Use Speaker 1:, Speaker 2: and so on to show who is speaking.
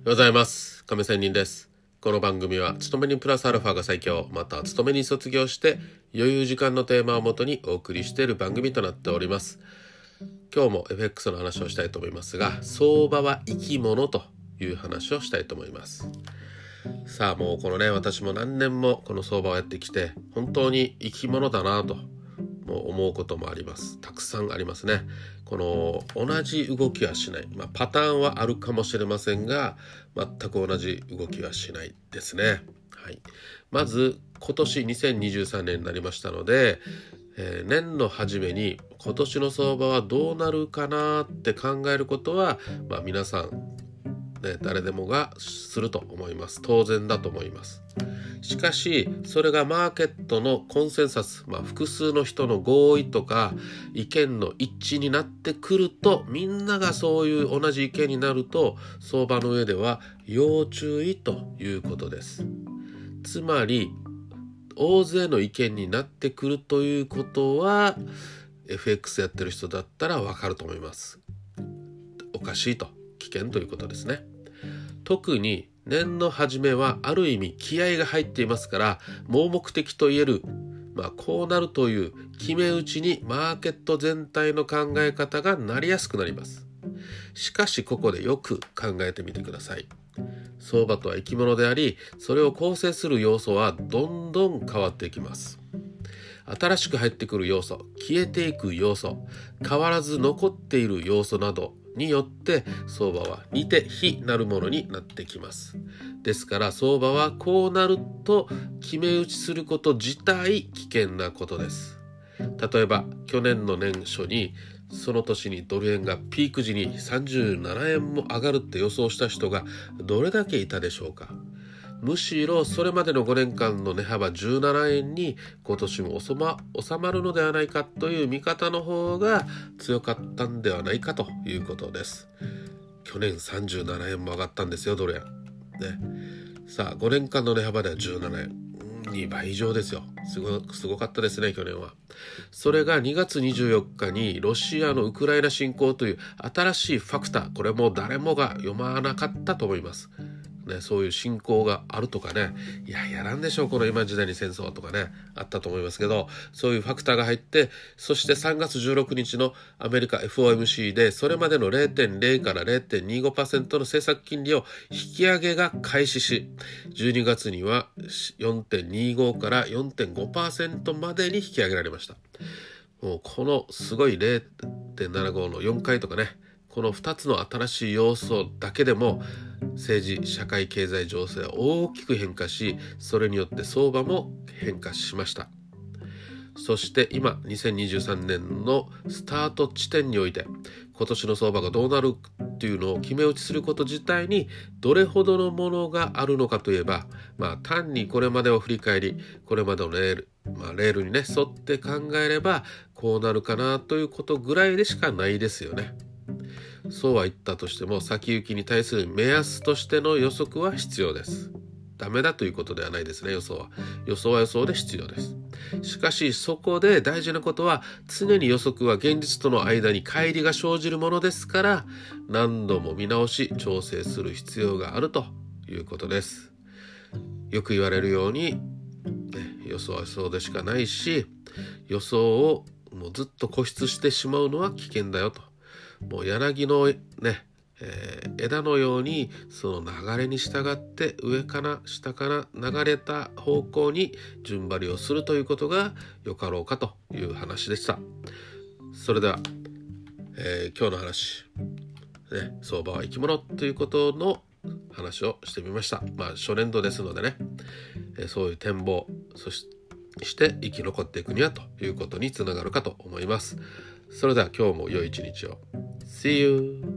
Speaker 1: おはようございます。亀仙人です。この番組は勤めにプラスアルファが最強また勤めに卒業して余裕時間のテーマをもとにお送りしている番組となっております。今日も FX の話をしたいと思いますが相場は生き物という話をしたいと思います。さあもうこのね私も何年もこの相場をやってきて本当に生き物だなとも思うこともあります。たくさんありますね。この同じ動きはしない、まあ、パターンはあるかもしれませんが全く同じ動きはしないですね。はい、まず今年2023年になりましたので、えー、年の初めに今年の相場はどうなるかなって考えることは、まあ、皆さんね、誰でもがすると思います。当然だと思います。しかし、それがマーケットのコンセンサス、まあ、複数の人の合意とか意見の一致になってくると、みんながそういう同じ意見になると、相場の上では要注意ということです。つまり、大勢の意見になってくるということは、FX やってる人だったらわかると思います。おかしいと。危険ということですね。特に年の初めはある意味気合が入っていますから盲目的と言える、まあ、こうなるという決め打ちにマーケット全体の考え方がなりやすくなります。しかしここでよく考えてみてください。相場とは生き物でありそれを構成する要素はどんどん変わっていきます。新しく入ってくる要素消えていく要素変わらず残っている要素などによって相場は似て非なるものになってきます。ですから相場はこうなると決め打ちすること自体危険なことです。例えば去年の年初にその年にドル円がピーク時に37円も上がるって予想した人がどれだけいたでしょうかむしろそれまでの5年間の値幅17円に今年も収ま収まるのではないかという見方の方が強かったんではないかということです。去年37円も上がったんですよドル円。ね。さあ5年間の値幅では17円。2倍以上ですよ。すごすごかったですね、去年は。それが2月24日にロシアのウクライナ侵攻という新しいファクター、これも誰もが読まなかったと思います。ね、そういう信仰があるとかね、いや、やらんでしょう、この今時代に戦争とかね、あったと思いますけど、そういうファクターが入って、そして3月16日のアメリカ FOMC で、それまでの0.0から0.25%の政策金利を引き上げが開始し、12月には4.25から4.5%までに引き上げられました。もうこのすごい0.75の4回とかね、この2つの新しい要素だけでも政治社会経済情勢は大きく変化しそれによって相場も変化しましたそして今2023年のスタート地点において今年の相場がどうなるっていうのを決め打ちすること自体にどれほどのものがあるのかといえばまあ単にこれまでを振り返りこれまでのレールまあ、レールにね沿って考えればこうなるかなということぐらいでしかないですよね。そうは言ったとしても先行きに対する目安としての予測は必要です。ダメだということではないですね、予想は。予想は予想で必要です。しかし、そこで大事なことは、常に予測は現実との間に乖離が生じるものですから、何度も見直し、調整する必要があるということです。よく言われるように、ね、予想は予想でしかないし、予想をもうずっと固執してしまうのは危険だよと。もう柳のね、えー、枝のようにその流れに従って上から下から流れた方向に順張りをするということがよかろうかという話でした。それでは、えー、今日の話、ね、相場は生き物ということの話をしてみました。まあ初年度ですのでね、えー、そういう展望そして生き残っていくにはということにつながるかと思います。それでは今日も良い一日を。See you!